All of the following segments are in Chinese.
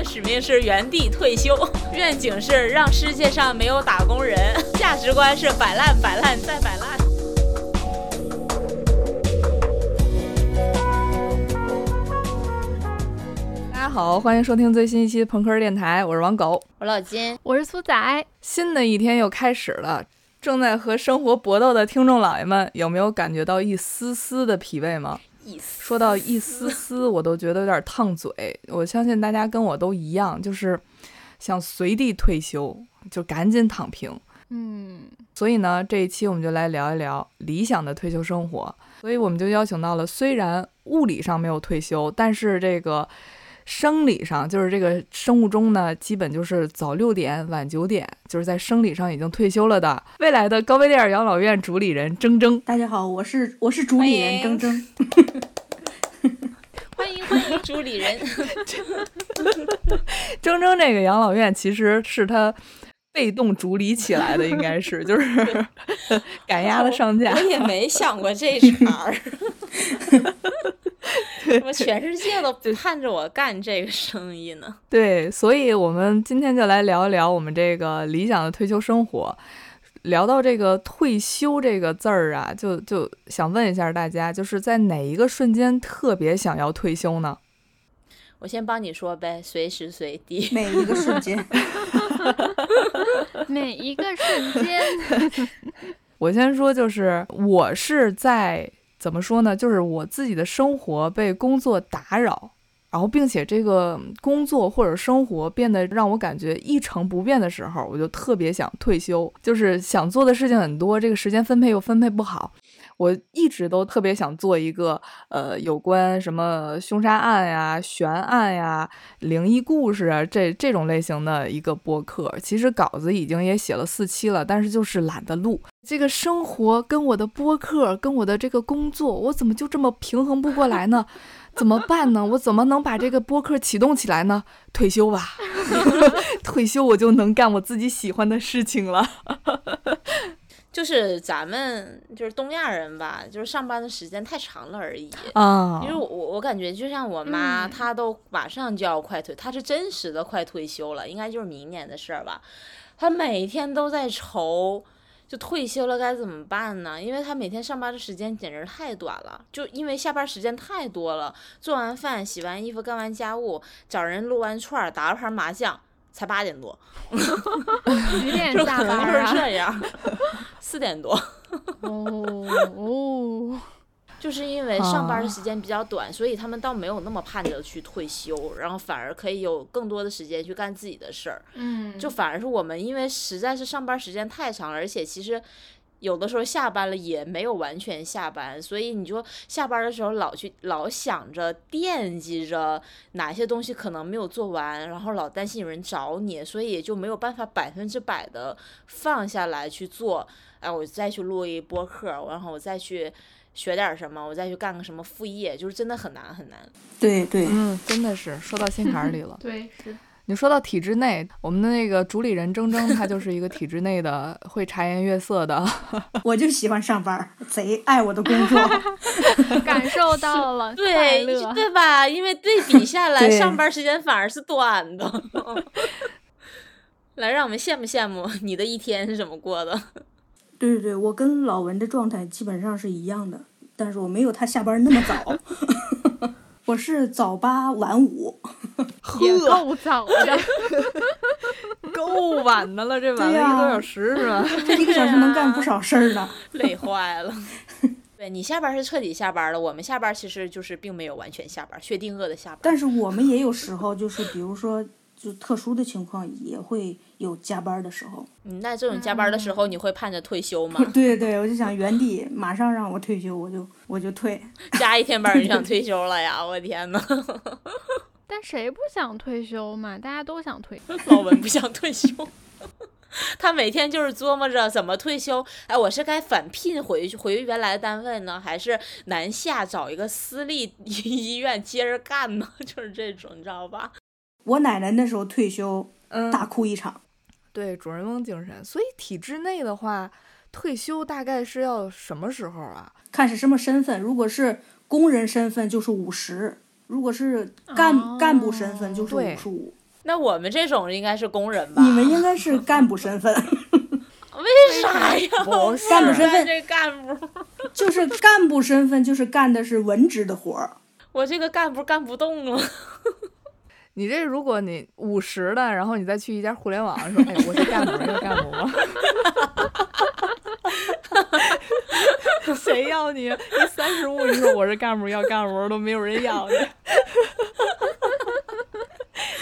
的使命是原地退休，愿景是让世界上没有打工人，价值观是摆烂、摆烂再摆烂。大家好，欢迎收听最新一期朋克电台，我是王狗，我老金，我是苏仔。新的一天又开始了，正在和生活搏斗的听众老爷们，有没有感觉到一丝丝的疲惫吗？说到一丝丝，我都觉得有点烫嘴。我相信大家跟我都一样，就是想随地退休，就赶紧躺平。嗯，所以呢，这一期我们就来聊一聊理想的退休生活。所以我们就邀请到了，虽然物理上没有退休，但是这个。生理上就是这个生物钟呢，基本就是早六点晚九点，就是在生理上已经退休了的未来的高碑店养老院主理人铮铮。大家好，我是我是主理人铮铮。欢迎欢迎主理人。铮铮这个养老院其实是他被动逐离起来的，应该是就是 赶鸭子上架。我也没想过这茬儿。怎么全世界都盼着我干这个生意呢？对，所以我们今天就来聊一聊我们这个理想的退休生活。聊到这个“退休”这个字儿啊，就就想问一下大家，就是在哪一个瞬间特别想要退休呢？我先帮你说呗，随时随地，每一个瞬间，每一个瞬间。我先说，就是我是在。怎么说呢？就是我自己的生活被工作打扰，然后并且这个工作或者生活变得让我感觉一成不变的时候，我就特别想退休。就是想做的事情很多，这个时间分配又分配不好。我一直都特别想做一个呃有关什么凶杀案呀、悬案呀、灵异故事啊这这种类型的一个播客。其实稿子已经也写了四期了，但是就是懒得录。这个生活跟我的播客跟我的这个工作，我怎么就这么平衡不过来呢？怎么办呢？我怎么能把这个播客启动起来呢？退休吧，退休我就能干我自己喜欢的事情了。就是咱们就是东亚人吧，就是上班的时间太长了而已啊。因为我我感觉就像我妈，她都马上就要快退，她是真实的快退休了，应该就是明年的事儿吧。她每天都在愁，就退休了该怎么办呢？因为她每天上班的时间简直太短了，就因为下班时间太多了，做完饭、洗完衣服、干完家务、找人撸完串、打了盘麻将。才八点多，几点 下班啊？就是这样，四点多。哦哦，就是因为上班的时间比较短，所以他们倒没有那么盼着去退休，然后反而可以有更多的时间去干自己的事儿。嗯，就反而是我们，因为实在是上班时间太长了，而且其实。有的时候下班了也没有完全下班，所以你就下班的时候老去老想着惦记着哪些东西可能没有做完，然后老担心有人找你，所以也就没有办法百分之百的放下来去做。哎，我再去录一播客，然后我再去学点什么，我再去干个什么副业，就是真的很难很难。对对，嗯，真的是说到心坎里了。对，是。你说到体制内，我们的那个主理人铮铮，他就是一个体制内的会茶颜悦色的。我就喜欢上班，贼爱我的工作，感受到了对对吧？因为对比下来，上班时间反而是短的。来，让我们羡慕羡慕你的一天是怎么过的。对对对，我跟老文的状态基本上是一样的，但是我没有他下班那么早。我是早八晚五，也够早的，够晚的了，这晚了一个多小时是吧？这一个小时能干不少事儿呢，累坏了。对你下班是彻底下班了，我们下班其实就是并没有完全下班，薛定谔的下班。但是我们也有时候，就是比如说。就特殊的情况也会有加班的时候。嗯，那这种加班的时候，你会盼着退休吗？对对，我就想原地马上让我退休，我就我就退。加一天班就 想退休了呀！我天呐。但谁不想退休嘛？大家都想退。老文不想退休，他每天就是琢磨着怎么退休。哎，我是该返聘回去回原来的单位呢，还是南下找一个私立医院接着干呢？就是这种，你知道吧？我奶奶那时候退休，大哭一场。对，主人翁精神。所以体制内的话，退休大概是要什么时候啊？看是什么身份。如果是工人身份，就是五十；如果是干干部身份，就是五十五。那我们这种应该是工人吧？你们应该是干部身份，为啥呀？不是 干部身份这干部，就是干部身份，就是干的是文职的活儿。我这个干部干不动了。你这如果你五十的，然后你再去一家互联网说，哎，我是干部，要干部吗？谁要你？你三十五，你说我是干部，要干部都没有人要你。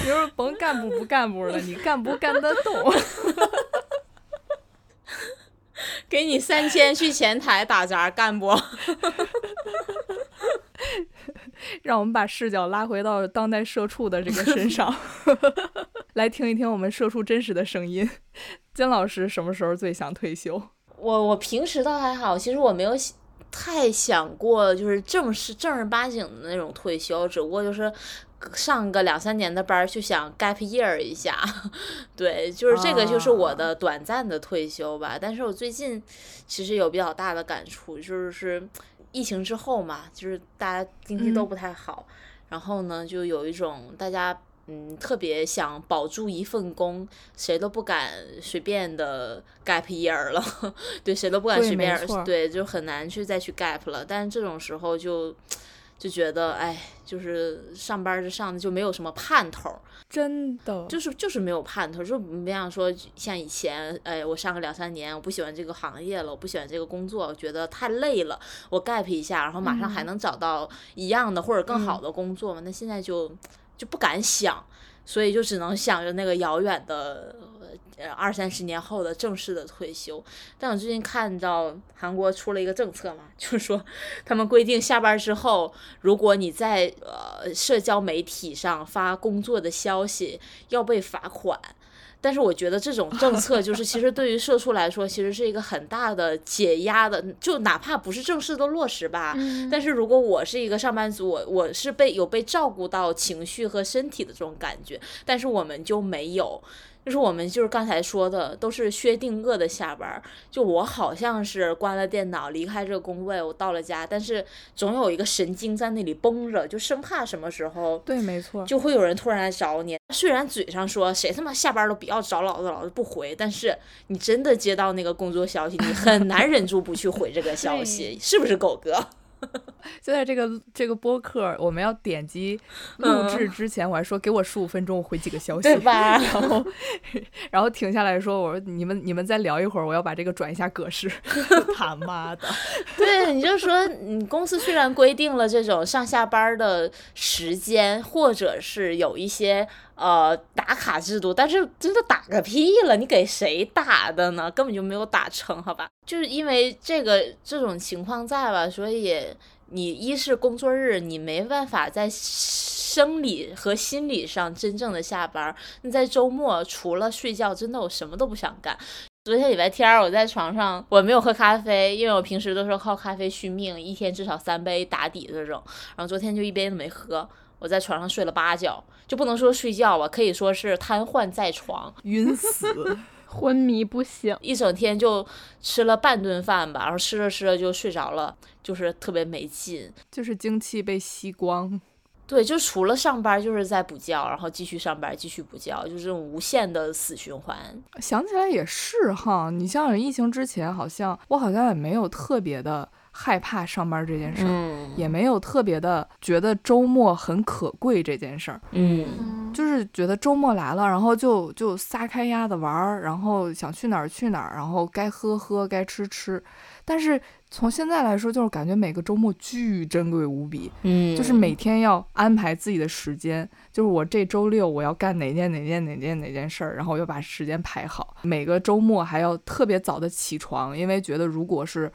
你说甭干部不干部了，你干不干得动？给你三千去前台打杂干不？让我们把视角拉回到当代社畜的这个身上，来听一听我们社畜真实的声音。金老师什么时候最想退休？我我平时倒还好，其实我没有太想过就是正式正儿八经的那种退休，只不过就是上个两三年的班儿就想 gap year 一下，对，就是这个就是我的短暂的退休吧。但是我最近其实有比较大的感触，就是疫情之后嘛，就是大家经济都不太好，然后呢，就有一种大家。嗯，特别想保住一份工，谁都不敢随便的 gap year 了，对，谁都不敢随便对，就很难去再去 gap 了。但是这种时候就就觉得，哎，就是上班儿就上的就没有什么盼头儿，真的，就是就是没有盼头儿，就不像说像以前，哎，我上个两三年，我不喜欢这个行业了，我不喜欢这个工作，我觉得太累了，我 gap 一下，然后马上还能找到一样的或者更好的工作嘛。那现在就就不敢想，所以就只能想着那个遥远的呃二三十年后的正式的退休。但我最近看到韩国出了一个政策嘛，就是说他们规定下班之后，如果你在呃社交媒体上发工作的消息，要被罚款。但是我觉得这种政策就是，其实对于社畜来说，其实是一个很大的解压的，就哪怕不是正式的落实吧，嗯但是如果我是一个上班族，我我是被有被照顾到情绪和身体的这种感觉，但是我们就没有。就是我们就是刚才说的，都是薛定谔的下班儿。就我好像是关了电脑，离开这个工位，我到了家，但是总有一个神经在那里绷着，就生怕什么时候对，没错，就会有人突然来找你。虽然嘴上说谁他妈下班都不要找老子，老子不回，但是你真的接到那个工作消息，你很难 忍住不去回这个消息，是不是狗哥？就在这个这个播客，我们要点击录制之前，我还说给我十五分钟，我回几个消息，对吧？然后 然后停下来说，我说你们你们再聊一会儿，我要把这个转一下格式。他妈的，对，你就说你公司虽然规定了这种上下班的时间，或者是有一些呃打卡制度，但是真的打个屁了，你给谁打的呢？根本就没有打成，好吧？就是因为这个这种情况在吧，所以你一是工作日你没办法在生理和心理上真正的下班儿，你在周末除了睡觉，真的我什么都不想干。昨天礼拜天儿，我在床上，我没有喝咖啡，因为我平时都是靠咖啡续命，一天至少三杯打底这种。然后昨天就一杯都没喝，我在床上睡了八觉，就不能说睡觉吧，可以说是瘫痪在床，晕死！昏迷不醒。一整天就吃了半顿饭吧，然后吃着吃着就睡着了，就是特别没劲。就是精气被吸光。对，就除了上班就是在补觉，然后继续上班，继续补觉，就这种无限的死循环。想起来也是哈，你像疫情之前，好像我好像也没有特别的害怕上班这件事儿，嗯也没有特别的觉得周末很可贵这件事儿。嗯嗯，就是觉得周末来了，然后就就撒开丫子玩儿，然后想去哪儿去哪儿，然后该喝喝，该吃吃。但是从现在来说，就是感觉每个周末巨珍贵无比，嗯，就是每天要安排自己的时间，就是我这周六我要干哪件哪件哪件哪件事儿，然后我要把时间排好。每个周末还要特别早的起床，因为觉得如果是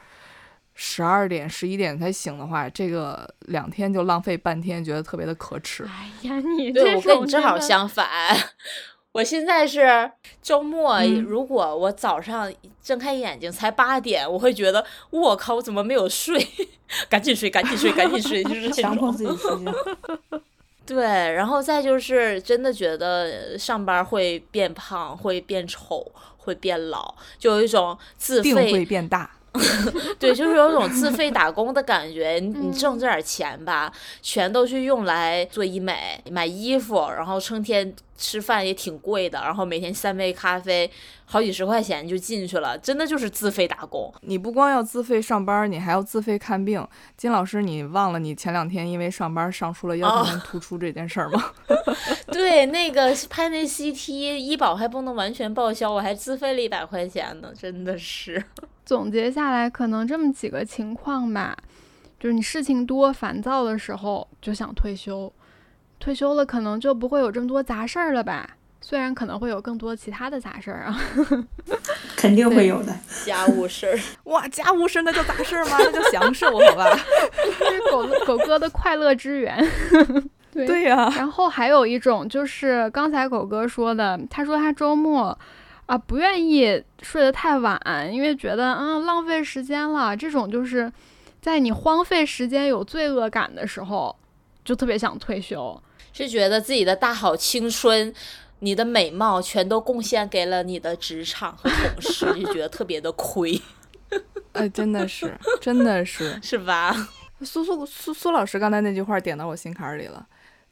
十二点、十一点才醒的话，这个两天就浪费半天，觉得特别的可耻。哎呀，你对这我跟你正好相反，我现在是周末，嗯如果我早上睁开眼睛才八点，我会觉得我靠，我怎么没有睡？赶紧睡，赶紧睡，赶紧睡，就是这强迫。自己 睡觉。对，然后再就是真的觉得上班会变胖，会变丑，会变老，就有一种自定会费变大，对，就是有种自费打工的感觉。你你挣这点钱吧，全都去用来做医美、买衣服，然后成天吃饭也挺贵的，然后每天三杯咖啡，好几十块钱就进去了，真的就是自费打工。你不光要自费上班，你还要自费看病。金老师，你忘了你前两天因为上班上出了腰间盘突出这件事儿吗？对，那个拍那 CT，医保还不能完全报销，我还自费了一百块钱呢，真的是。总结下来，可能这么几个情况吧，就是你事情多、烦躁的时候就想退休，退休了可能就不会有这么多杂事儿了吧？虽然可能会有更多其他的杂事儿啊，肯定会有的。家务事儿，哇，家务事那叫杂事儿吗？那叫享受，好吧？这是狗狗哥的快乐之源。对对呀。然后还有一种就是刚才狗哥说的，他说他周末。啊，不愿意睡得太晚，因为觉得嗯浪费时间了。这种就是在你荒废时间有罪恶感的时候，就特别想退休，是觉得自己的大好青春、你的美貌全都贡献给了你的职场和同事，就觉得特别的亏。哎，真的是，真的是，是吧？苏苏苏苏老师刚才那句话点到我心坎里了。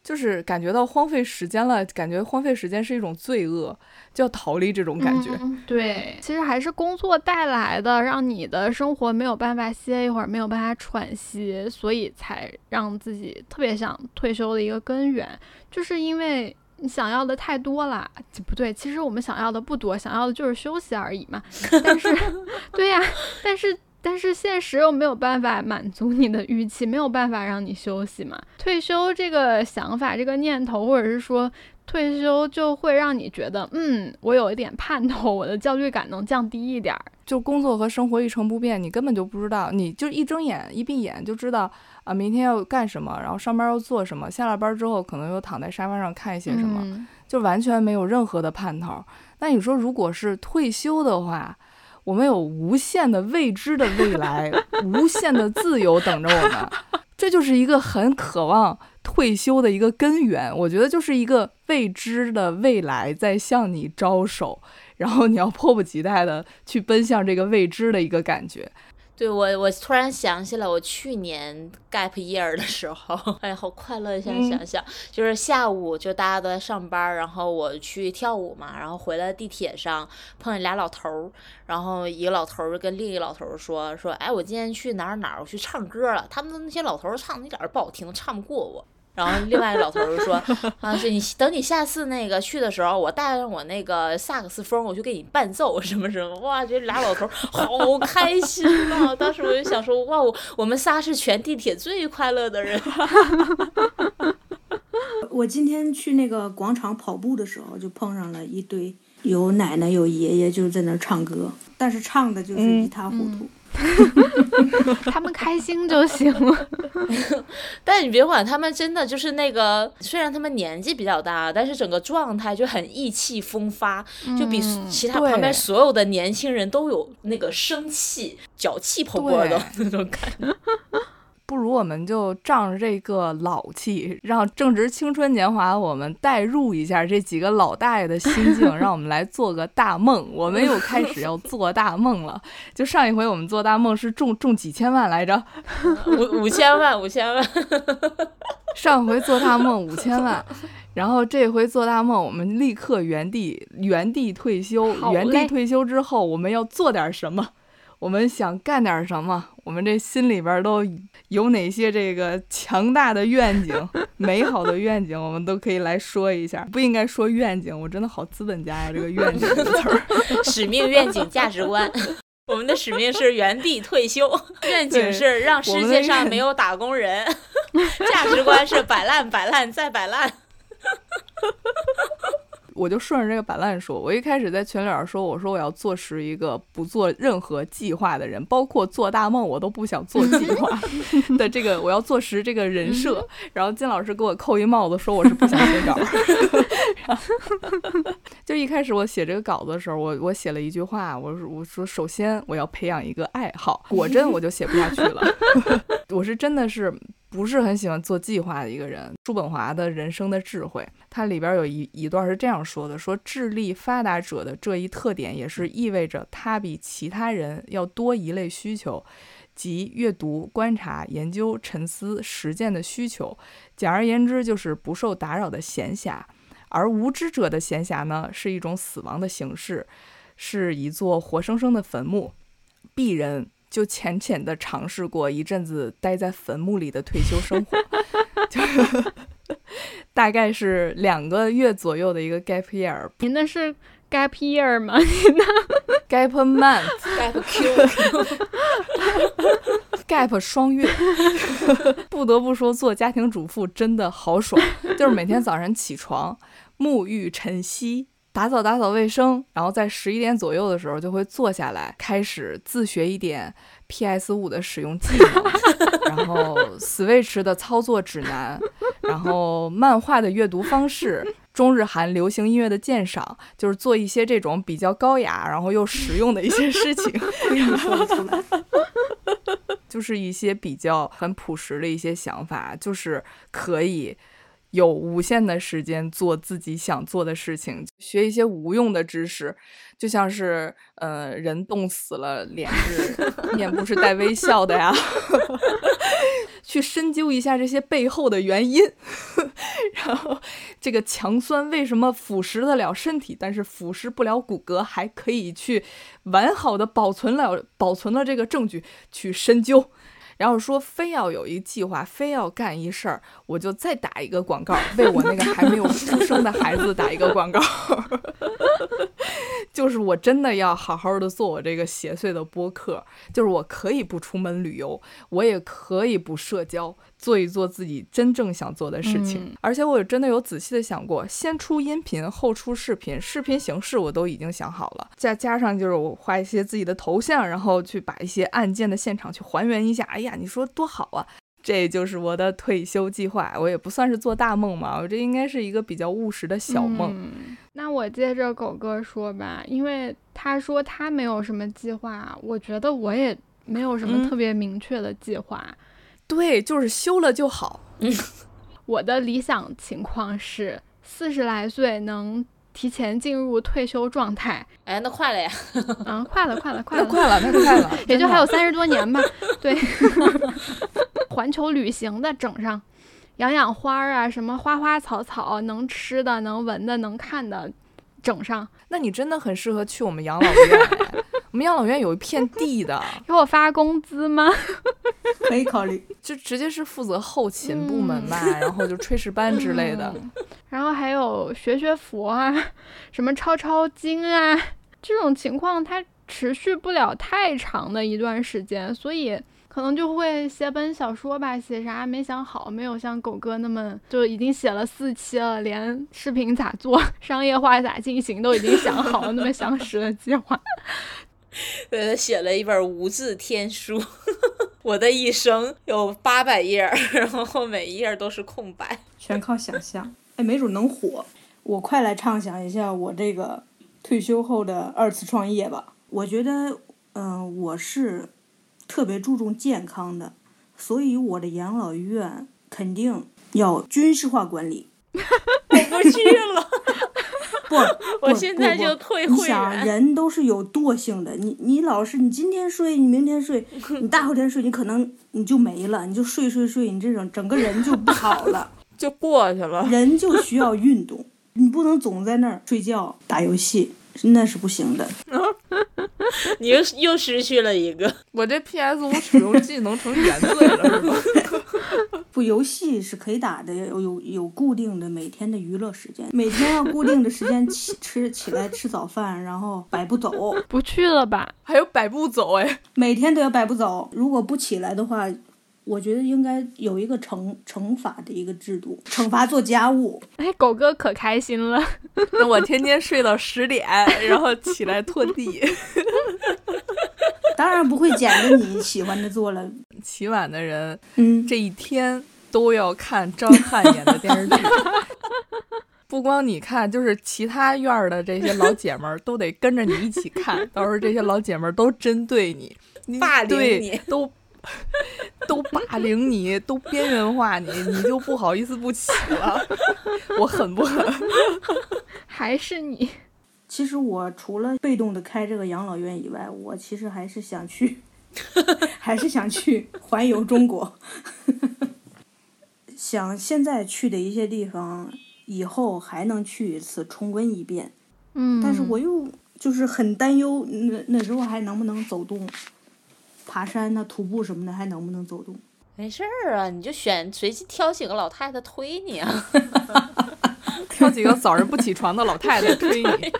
就是感觉到荒废时间了，感觉荒废时间是一种罪恶，就要逃离这种感觉。对，其实还是工作带来的，让你的生活没有办法歇一会儿，没有办法喘息，所以才让自己特别想退休的一个根源，就是因为你想要的太多了。不对，其实我们想要的不多，想要的就是休息而已嘛。但是，对呀，但是。但是现实又没有办法满足你的预期，没有办法让你休息嘛。退休这个想法、这个念头，或者是说退休就会让你觉得，嗯，我有一点盼头，我的焦虑感能降低一点儿。就工作和生活一成不变，你根本就不知道，你就一睁眼一闭眼就知道啊，明天要干什么，然后上班要做什么，下了班之后可能又躺在沙发上看一些什么，就完全没有任何的盼头。那你说，如果是退休的话？我们有无限的未知的未来，无限的自由等着我们，这就是一个很渴望退休的一个根源。我觉得就是一个未知的未来在向你招手，然后你要迫不及待的去奔向这个未知的一个感觉。对我，我突然想起来，我去年 gap year 的时候，哎呀，好快乐！现在想想，就是下午就大家都在上班，然后我去跳舞嘛，然后回来地铁上碰见俩老头儿，然后一个老头儿跟另一个老头儿说说，哎，我今天去哪儿哪儿，我去唱歌了，他们那些老头儿唱的一点儿不好听，唱不过我。然后另外一个老头就说：“啊，是你等你下次那个去的时候，我带上我那个萨克斯风，我就给你伴奏什么什么。”哇，这俩老头好开心啊！当时我就想说：“哇，我我们仨是全地铁最快乐的人。”我今天去那个广场跑步的时候，就碰上了一堆有奶奶有爷爷，就在那唱歌，但是唱的就是一塌糊涂。他们开心就行了，但你别管他们，真的就是那个，虽然他们年纪比较大，但是整个状态就很意气风发，就比其他旁边所有的年轻人都有那个生气、脚气蓬勃的那种感觉。不如我们就仗着这个老气，让正值青春年华，我们代入一下这几个老大爷的心境，让我们来做个大梦。我们又开始要做大梦了。就上一回我们做大梦是中中几千万来着，五五千万，五千万。上回做大梦五千万，然后这回做大梦，我们立刻原地原地退休。原地退休之后，我们要做点什么？我们想干点什么？我们这心里边都有哪些这个强大的愿景、美好的愿景？我们都可以来说一下。不应该说愿景，我真的好资本家呀！这个愿景这个词儿，使命、愿景、价值观。我们的使命是原地退休，愿景是让世界上没有打工人，价值观是摆烂、摆烂再摆烂。我就顺着这个板烂说，我一开始在群里边说，我说我要做实一个不做任何计划的人，包括做大梦我都不想做计划 的这个，我要做实这个人设。然后金老师给我扣一帽子，说我是不想写稿。就一开始我写这个稿子的时候，我我写了一句话，我说我说首先我要培养一个爱好，果真我就写不下去了。我是真的是。不是很喜欢做计划的一个人。叔本华的人生的智慧，它里边有一一段是这样说的：说智力发达者的这一特点，也是意味着他比其他人要多一类需求，即阅读、观察、研究、沉思、实践的需求。简而言之，就是不受打扰的闲暇。而无知者的闲暇呢，是一种死亡的形式，是一座活生生的坟墓。鄙人就浅浅的尝试过一阵子待在坟墓里的退休生活，就 大概是两个月左右的一个 gap year。您那是 gap year 吗？gap month gap Q，gap 双月。不得不说，做家庭主妇真的好爽，就是每天早上起床。沐浴、晨曦、打扫打扫卫生，然后在十一点左右的时候就会坐下来，开始自学一点 PS 五的使用技能，然后 Switch 的操作指南，然后漫画的阅读方式，中日韩流行音乐的鉴赏，就是做一些这种比较高雅，然后又实用的一些事情。可以说得出来。就是一些比较很朴实的一些想法，就是可以。有无限的时间做自己想做的事情，学一些无用的知识，就像是呃，人冻死了，脸是面部是带微笑的呀，去深究一下这些背后的原因，然后这个强酸为什么腐蚀得了身体，但是腐蚀不了骨骼，还可以去完好的保存了保存了这个证据去深究。然后说非要有一计划，非要干一事儿，我就再打一个广告，为我那个还没有出生的孩子打一个广告。就是我真的要好好的做我这个邪祟的播客，就是我可以不出门旅游，我也可以不社交，做一做自己真正想做的事情。嗯而且我真的有仔细的想过，先出音频后出视频，视频形式我都已经想好了，再加上就是我画一些自己的头像，然后去把一些案件的现场去还原一下。哎呀，你说多好啊！这就是我的退休计划，我也不算是做大梦嘛，我这应该是一个比较务实的小梦。嗯那我接着狗哥说吧，因为他说他没有什么计划，我觉得我也没有什么嗯特别明确的计划。对，就是休了就好。我的理想情况是四十来岁能提前进入退休状态。哎，那快了呀！嗯，快了，快了，快了，快了，太快了，也就还有三十多年吧。对，环球旅行的整上，养养花儿啊，什么花花草草，能吃的、能闻的、能看的，整上。那你真的很适合去我们养老院哎。我们养老院有一片地的，给我发工资吗？可以考虑。就直接是负责后勤部门吧，然后就炊事班之类的。嗯然后还有学学佛啊，什么抄抄经啊，这种情况它持续不了太长的一段时间，所以可能就会写本小说吧，写啥没想好，没有像狗哥那么就已经写了四期了，连视频咋做、商业化咋进行都已经想好了那么详实的计划。对他写了一本无字天书，我的一生有八百页，然后每一页都是空白。全靠想象。哎，没准能火。我快来畅想一下我这个退休后的二次创业吧。我觉得，嗯、我是特别注重健康的，所以我的养老院肯定要军事化管理。我不去了，不，我现在就退会你想，人都是有惰性的。你你老是你今天睡，你明天睡，你大后天睡，你可能你就没了，你就睡睡睡，你这种整个人就不好了。就过去了。人就需要运动，你不能总在那儿睡觉打游戏，那是不行的。你又又失去了一个。我这 PS 五使用技能成原罪了，是吧？不，游戏是可以打的，有有有固定的每天的娱乐时间，每天要固定的时间起吃起来吃早饭，然后百步走，不去了吧？还有百步走哎，每天都要百步走。如果不起来的话，我觉得应该有一个惩惩罚的一个制度，惩罚做家务。哎，狗哥可开心了。那我天天睡到十点，然后起来拖地。当然不会捡着你喜欢的做了。起晚的人嗯，这一天都要看张翰演的电视剧。不光你看，就是其他院儿的这些老姐们儿都得跟着你一起看，到时候这些老姐们儿都针对你，你霸凌对你都 都霸凌你，都边缘化你，你就不好意思不起了。我狠不狠？还是你？其实我除了被动的开这个养老院以外，我其实还是想去，还是想去环游中国。想现在去的一些地方，以后还能去一次，重温一遍。嗯，但是我又就是很担忧，那那时候还能不能走动，爬山呐、徒步什么的，还能不能走动？没事儿啊，你就选随机挑几个老太太推你啊。挑几个早上不起床的老太太推你。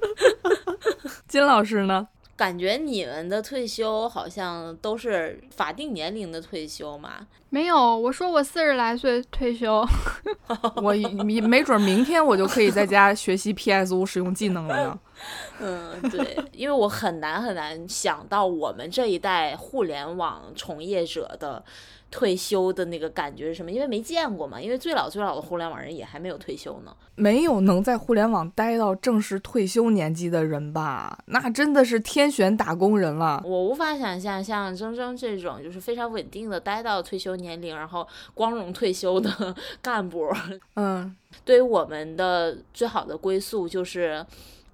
金老师呢？感觉你们的退休好像都是法定年龄的退休嘛？没有，我说我四十来岁退休。我没没准明天我就可以在家学习 PS 五使用技能了呢。嗯，对，因为我很难很难想到我们这一代互联网从业者的退休的那个感觉是什么，因为没见过嘛。因为最老最老的互联网人也还没有退休呢。没有能在互联网待到正式退休年纪的人吧？那真的是天选打工人了。我无法想象像铮铮这种就是非常稳定的待到退休年龄，然后光荣退休的干部。嗯，对于我们的最好的归宿就是。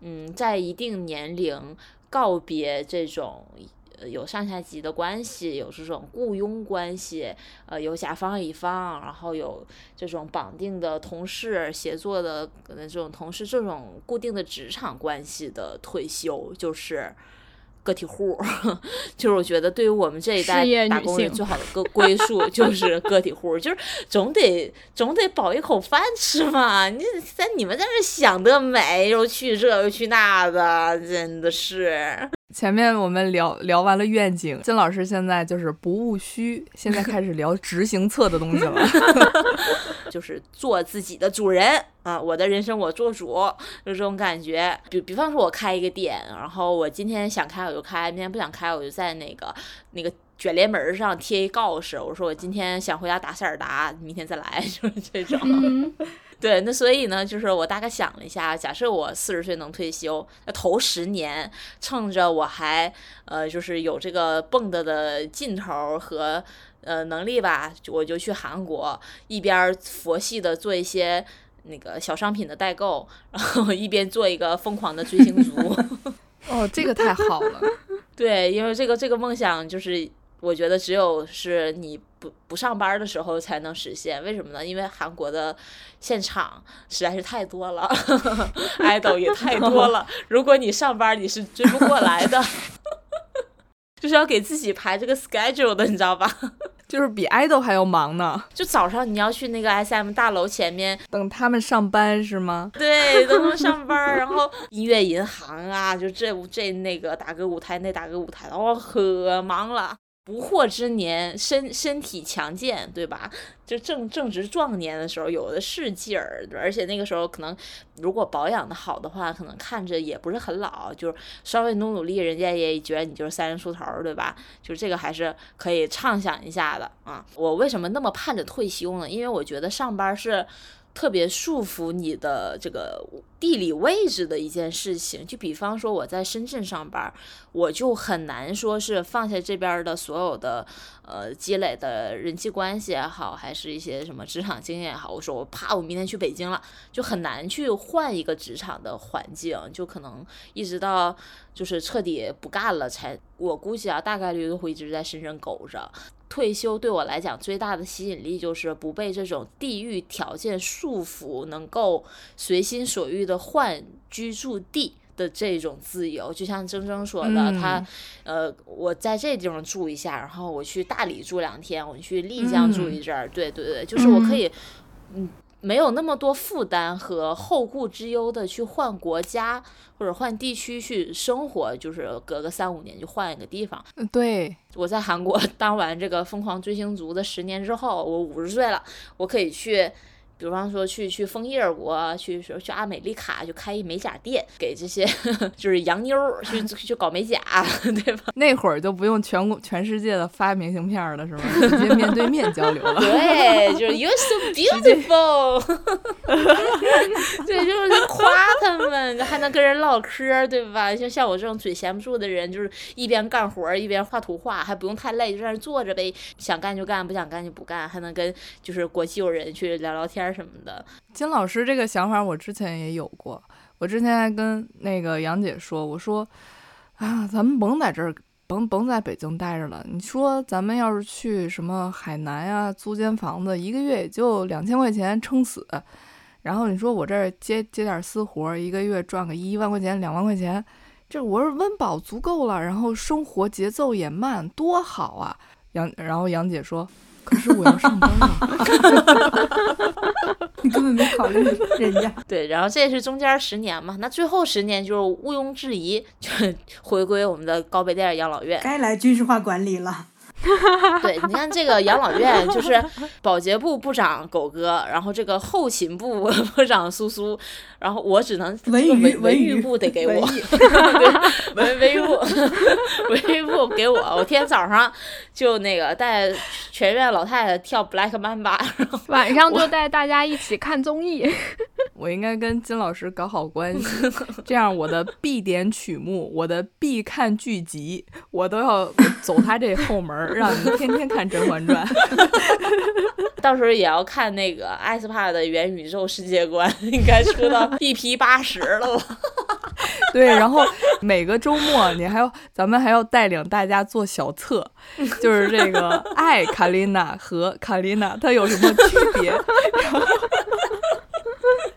嗯，在一定年龄告别这种呃有上下级的关系，有这种雇佣关系，呃，有甲方乙方，然后有这种绑定的同事协作的这种同事，这种固定的职场关系的退休，就是。个体户，就是我觉得对于我们这一代打工人最好的个归 宿就是个体户，就是总得总得保一口饭吃嘛。你在你们在这想得美，又去这又去那的，真的是。前面我们聊聊完了愿景，金老师现在就是不务虚，现在开始聊执行策的东西了，就是做自己的主人啊，我的人生我做主，就这种感觉。比比方说，我开一个店，然后我今天想开我就开，明天不想开我就在那个那个卷帘门上贴一告示，我说我今天想回家打塞尔达，明天再来，就是这种。对，那所以呢，就是我大概想了一下，假设我四十岁能退休，那头十年趁着我还呃，就是有这个蹦跶的劲头和呃能力吧，我就去韩国，一边佛系的做一些那个小商品的代购，然后一边做一个疯狂的追星族。哦，这个太好了。对，因为这个这个梦想就是。我觉得只有是你不不上班的时候才能实现，为什么呢？因为韩国的现场实在是太多了，idol 也太多了。如果你上班，你是追不过来的，就是要给自己排这个 schedule 的，你知道吧？就是比 idol 还要忙呢。就早上你要去那个 SM 大楼前面等他们上班是吗？对，等他们上班，然后音乐银行啊，就这这那个打歌舞台，那打歌舞台，哦，可忙了。不惑之年，身身体强健，对吧？就正正值壮年的时候，有的是劲儿，而且那个时候可能如果保养的好的话，可能看着也不是很老，就是稍微努努力，人家也觉得你就是三十出头，对吧？就是这个还是可以畅想一下的啊！我为什么那么盼着退休呢？因为我觉得上班是。特别束缚你的这个地理位置的一件事情，就比方说我在深圳上班，我就很难说是放下这边的所有的呃积累的人际关系也好，还是一些什么职场经验也好，我说我啪，我明天去北京了，就很难去换一个职场的环境，就可能一直到就是彻底不干了才，我估计啊，大概率都会一直在深圳苟着。退休对我来讲最大的吸引力就是不被这种地域条件束缚，能够随心所欲的换居住地的这种自由。就像铮铮说的，他呃，我在这地方住一下，然后我去大理住两天，我去丽江住一阵儿，对对对，就是我可以，嗯。没有那么多负担和后顾之忧的去换国家或者换地区去生活，就是隔个三五年就换一个地方。对，我在韩国 当完这个疯狂追星族的十年之后，我五十岁了，我可以去比方说去去枫叶国，去说去阿美利卡就开一美甲店，给这些 就是洋妞儿去 去搞美甲，对吧？那会儿就不用全国全世界的发明信片儿了，是吗？直接面对面交流了。对，就是 you're so beautiful，对，就是夸他们，还能跟人唠嗑儿，对吧？像像我这种嘴闲不住的人，就是一边干活儿一边画图画，还不用太累，就在那坐着呗，想干就干，不想干就不干，还能跟就是国际友人去聊聊天什么的。金老师这个想法我之前也有过，我之前还跟那个杨姐说，我说啊，咱们甭在这儿，甭甭在北京待着了。你说咱们要是去什么海南呀，租间房子，一个月也就两千块钱撑死。然后你说我这儿接接点私活，一个月赚个一万块钱、两万块钱，这我是温饱足够了，然后生活节奏也慢，多好啊！杨，然后杨姐说，可是我要上班啊。你根本没考虑人家。对，然后这是中间十年嘛，那最后十年就是毋庸置疑，就回归我们的高碑店养老院。该来军事化管理了。对，你看这个养老院，就是 保洁部部长狗哥，然后这个后勤部 部长苏苏，然后我只能文这个文娱文娱娱部得给我，文文文娱部文娱部给我，我天天早上就那个带全院老太太跳 Black Mamba，晚上就带大家一起看综艺。我应该跟金老师搞好关系，这样我的必点曲目、我的必看剧集，我都要走他这后门儿，让你天天看《甄嬛传》。到时候也要看那个艾斯帕的元宇宙世界观，应该出到 EP 八十了吧。对，然后每个周末你还要，咱们还要带领大家做小测，就是这个 爱卡琳娜和卡琳娜它有什么区别？然后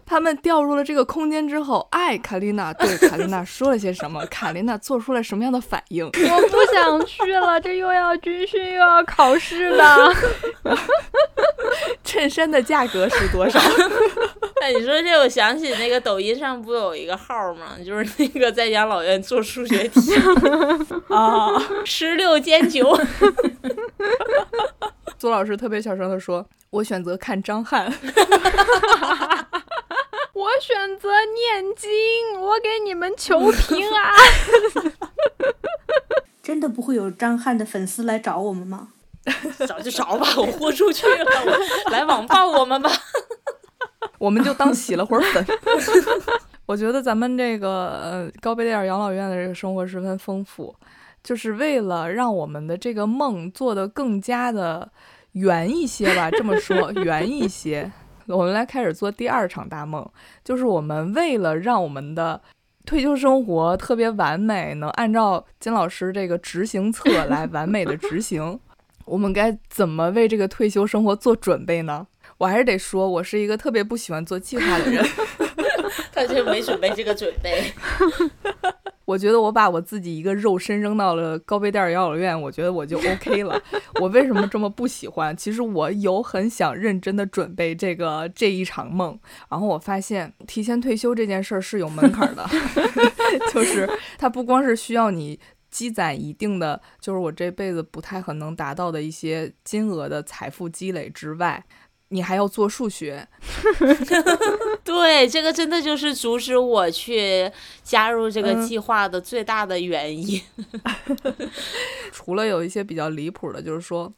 他们掉入了这个空间之后，爱卡琳娜 对卡琳娜说了些什么？卡琳娜做出了什么样的反应？我不想去了，这又要军训又要考试的。衬衫的价格是多少？哎，你说这，我想起那个抖音上不有一个号儿吗？就是那个在养老院做数学题啊！十六减九。左老师特别小声的说：“我选择看张翰。我选择念经，我给你们求平安。真的不会有张翰的粉丝来找我们吗？找就找吧，我豁出去了，我来网暴我们吧。我们就当洗了会儿粉。我觉得咱们这个呃高碑店养老院的这个生活十分丰富，就是为了让我们的这个梦做得更加的圆一些吧。这么说，圆一些，我们来开始做第二场大梦，就是我们为了让我们的退休生活特别完美，能按照金老师这个执行册 来完美的执行，我们该怎么为这个退休生活做准备呢？我还是得说，我是一个特别不喜欢做计划的人。他就没准备这个准备。我觉得我把我自己一个肉身扔到了高碑店养老院，我觉得我就 OK 了。我为什么这么不喜欢？其实我有很想认真的准备这个这一场梦，然后我发现提前退休这件事儿是有门槛的，就是它不光是需要你。积攒一定的，就是我这辈子不太可能达到的一些金额的财富积累之外，你还要做数学。对，这个真的就是阻止我去加入这个计划的最大的原因。除了有一些比较离谱的，就是说，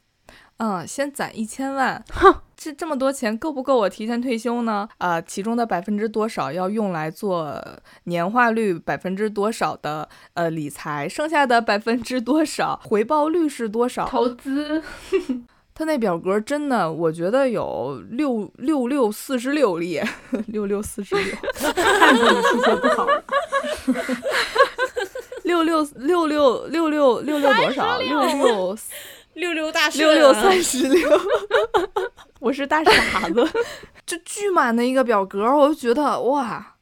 嗯，先攒一千万，这这么多钱够不够我提前退休呢？啊、其中的百分之多少要用来做年化率百分之多少的呃理财，剩下的百分之多少回报率是多少？投资，他那表格真的，我觉得有六六六四十六列，六六四十六，看出你数学不好了。六六六六六六六六多少？六六 六六大顺六六啊三十六，我是大傻子。这巨满的一个表格，我就觉得哇，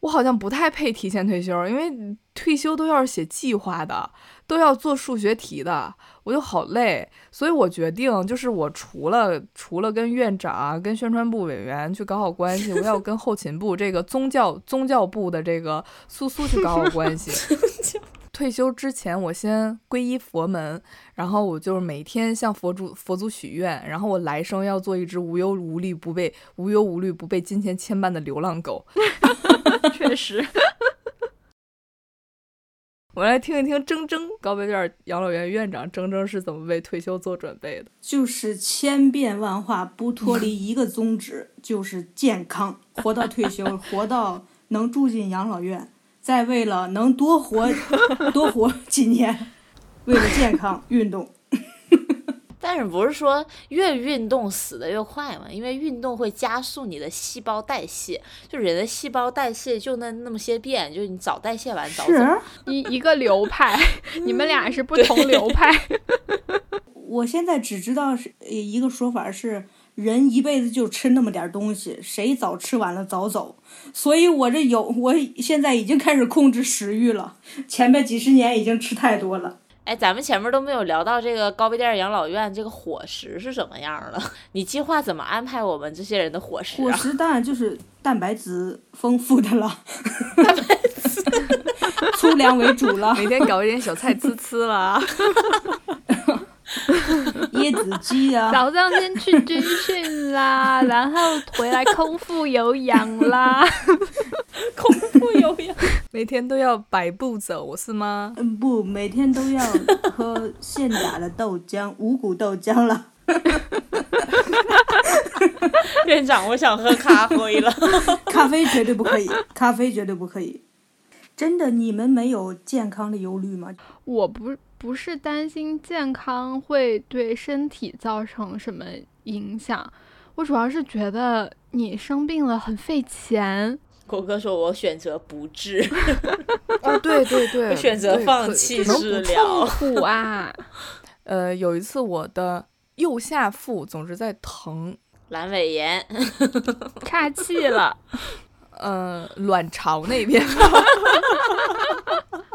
我好像不太配提前退休，因为退休都要是写计划的，都要做数学题的，我就好累。所以我决定，就是我除了除了跟院长啊、跟宣传部委员去搞好关系，我要跟后勤部这个宗教宗教部的这个苏苏去搞好关系。退休之前，我先皈依佛门，然后我就是每天向佛祖佛祖许愿，然后我来生要做一只无忧无虑、不被无忧无虑、不被金钱牵绊的流浪狗。确实。我来听一听铮铮高碑店养老院院长铮铮是怎么为退休做准备的。就是千变万化，不脱离一个宗旨，就是健康，活到退休，活到能住进养老院，再为了能多活多活几年，为了健康运动。但是不是说越运动死的越快嘛？因为运动会加速你的细胞代谢，就人的细胞代谢就那那么些变，就是你早代谢完早走。是，一一个流派，你们俩是不同流派。我现在只知道是一个说法是，人一辈子就吃那么点东西，谁早吃完了早走。所以我这有，我现在已经开始控制食欲了。前面几十年已经吃太多了。哎，咱们前面都没有聊到这个高碑店养老院这个伙食是什么样的？你计划怎么安排我们这些人的伙食、啊？伙食当然就是蛋白质丰富的了，蛋白质，粗粮为主了，每天搞一点小菜吃吃啦。椰子鸡啊，早上先去军训啦，然后回来空腹有氧啦，空腹有氧，每天都要百步走是吗？嗯，不，每天都要喝现打的豆浆，五谷豆浆了。院长，我想喝咖啡了。咖啡绝对不可以，咖啡绝对不可以。真的，你们没有健康的忧虑吗？我不不是担心健康会对身体造成什么影响，我主要是觉得你生病了很费钱。狗哥说：“我选择不治。哦，对对对，我选择放弃能治疗。苦 啊！呃，有一次我的右下腹总是在疼，阑尾炎，岔气了，呃，卵巢那边，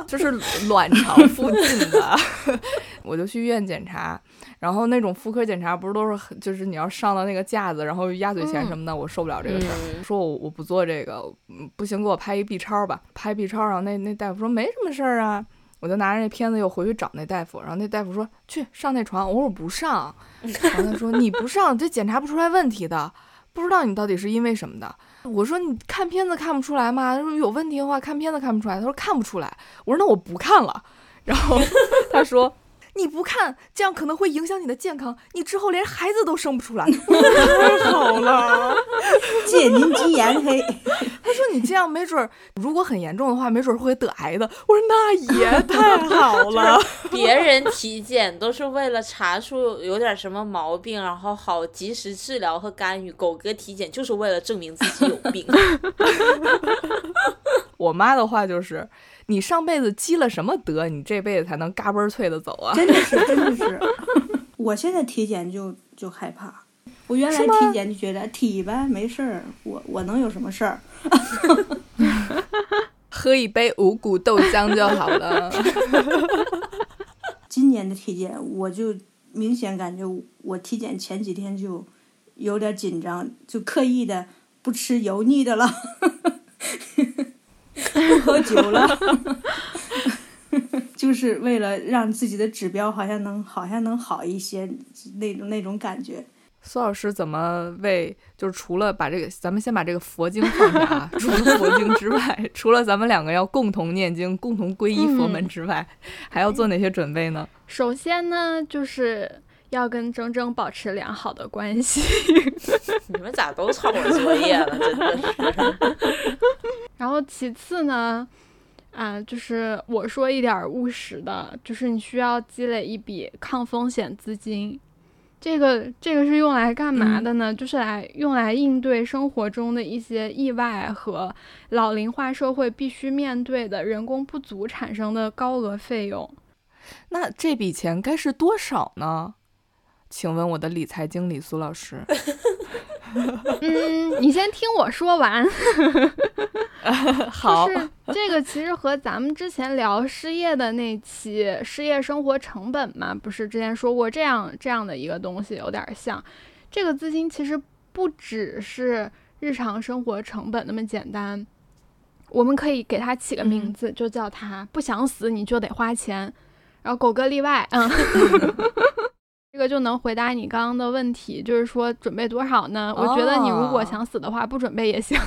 就是卵巢附近的，我就去医院检查。然后那种妇科检查不是都是很，就是你要上到那个架子，然后压嘴钳什么的，我受不了这个事儿。嗯说我我不做这个，嗯不行，给我拍一 B 超吧。拍 B 超，然后那那大夫说没什么事儿啊。我就拿着那片子又回去找那大夫，然后那大夫说去上那床，我说我不上，然后他说你不上这检查不出来问题的，不知道你到底是因为什么的。我说你看片子看不出来吗？他说有问题的话看片子看不出来。他说看不出来。我说那我不看了。然后 他说你不看，这样可能会影响你的健康，你之后连孩子都生不出来。太好了。借您吉言嘿。他说你这样没准儿，如果很严重的话，没准儿会得癌的。我说那也太好了。别人体检都是为了查出有点什么毛病，然后好及时治疗和干预。狗哥体检就是为了证明自己有病。我妈的话就是，你上辈子积了什么德，你这辈子才能嘎嘣儿脆的走啊？真的是，真的是。我现在体检就就害怕，我原来体检就觉得体呗没事儿，我我能有什么事儿？喝一杯五谷豆浆就好了。今年的体检，我就明显感觉我体检前几天就有点紧张，就刻意的不吃油腻的了，不喝酒了，就是为了让自己的指标好像能好像能好一些那种那种感觉。苏老师怎么为就是除了把这个，咱们先把这个佛经放下啊，除了佛经之外，除了咱们两个要共同念经、共同皈依佛门之外，还要做哪些准备呢？首先呢，就是要跟铮铮保持良好的关系。你们咋都抄我作业了？真的是。然后其次呢，啊，就是我说一点儿务实的，就是你需要积累一笔抗风险资金。这个这个是用来干嘛的呢？就是来用来应对生活中的一些意外和老龄化社会必须面对的人工不足产生的高额费用。那这笔钱该是多少呢？请问我的理财经理苏老师。嗯，你先听我说完。好，就是这个其实和咱们之前聊失业的那期失业生活成本嘛，不是之前说过这样这样的一个东西有点像。这个资金其实不只是日常生活成本那么简单，我们可以给它起个名字，就叫它不想死你就得花钱，然后狗哥例外，嗯。这个就能回答你刚刚的问题，就是说准备多少呢？我觉得你如果想死的话，不准备也行。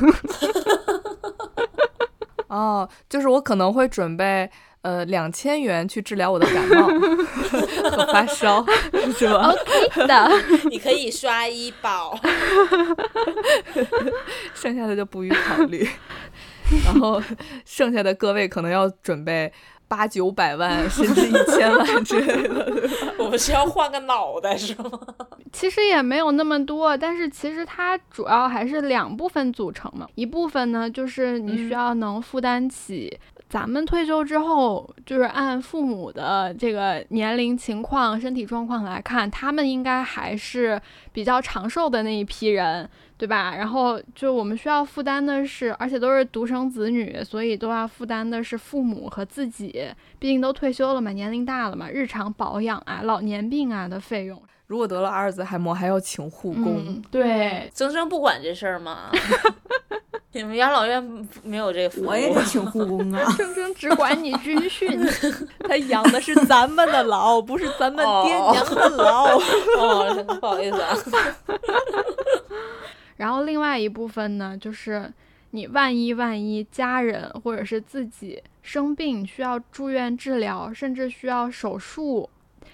哦，就是我可能会准备呃两千元去治疗我的感冒 和发烧，是吧？OK 的，你可以刷医保，剩下的就不予考虑。然后剩下的各位可能要准备。八九百万甚至一千万之类的，我们是要换个脑袋是吗？其实也没有那么多，但是其实它主要还是两部分组成嘛。一部分呢，就是你需要能负担起咱们退休之后，就是按父母的这个年龄情况、身体状况来看，他们应该还是比较长寿的那一批人。对吧？然后就我们需要负担的是，而且都是独生子女，所以都要负担的是父母和自己，毕竟都退休了嘛，年龄大了嘛，日常保养啊、老年病啊的费用。如果得了阿尔兹海默，还要请护工。对，生生不管这事儿吗？你们养老院没有这个服务？我也得请护工啊。铮铮只管你军训，他养的是咱们的老，不是咱们爹娘的老。哦，不好意思啊。然后另外一部分呢，就是你万一万一家人或者是自己生病需要住院治疗，甚至需要手术，